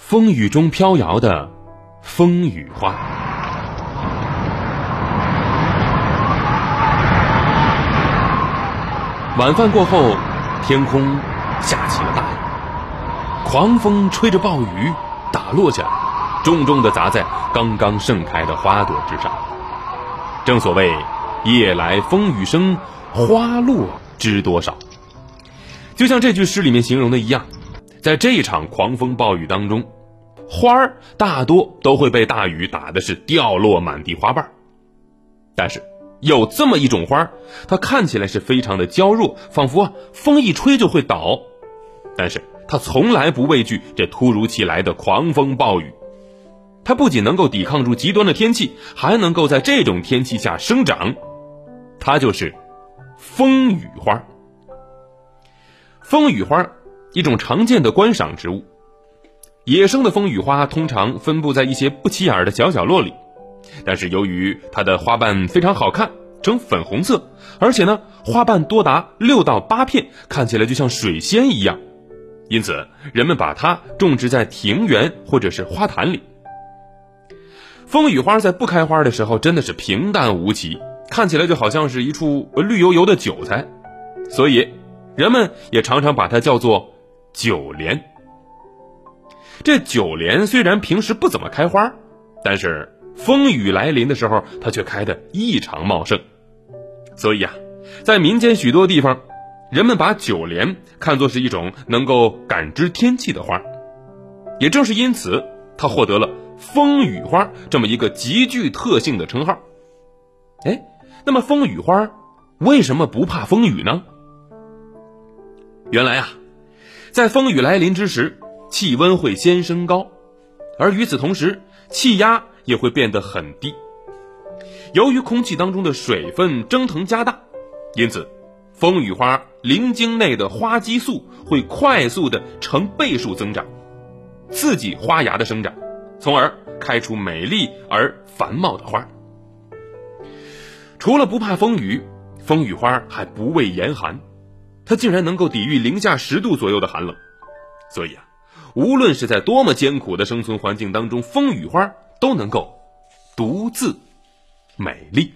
风雨中飘摇的风雨花。晚饭过后，天空下起了大雨，狂风吹着暴雨打落下来，重重的砸在刚刚盛开的花朵之上。正所谓“夜来风雨声，花落知多少”。就像这句诗里面形容的一样，在这场狂风暴雨当中，花儿大多都会被大雨打的是掉落满地花瓣。但是有这么一种花儿，它看起来是非常的娇弱，仿佛啊风一吹就会倒，但是它从来不畏惧这突如其来的狂风暴雨。它不仅能够抵抗住极端的天气，还能够在这种天气下生长。它就是风雨花。风雨花，一种常见的观赏植物。野生的风雨花通常分布在一些不起眼的小角落里，但是由于它的花瓣非常好看，呈粉红色，而且呢花瓣多达六到八片，看起来就像水仙一样，因此人们把它种植在庭园或者是花坛里。风雨花在不开花的时候真的是平淡无奇，看起来就好像是一处绿油油的韭菜，所以。人们也常常把它叫做九莲。这九莲虽然平时不怎么开花，但是风雨来临的时候，它却开得异常茂盛。所以啊，在民间许多地方，人们把九莲看作是一种能够感知天气的花。也正是因此，它获得了“风雨花”这么一个极具特性的称号。哎，那么风雨花为什么不怕风雨呢？原来啊，在风雨来临之时，气温会先升高，而与此同时，气压也会变得很低。由于空气当中的水分蒸腾加大，因此，风雨花鳞茎内的花激素会快速的成倍数增长，刺激花芽的生长，从而开出美丽而繁茂的花。除了不怕风雨，风雨花还不畏严寒。它竟然能够抵御零下十度左右的寒冷，所以啊，无论是在多么艰苦的生存环境当中，风雨花都能够独自美丽。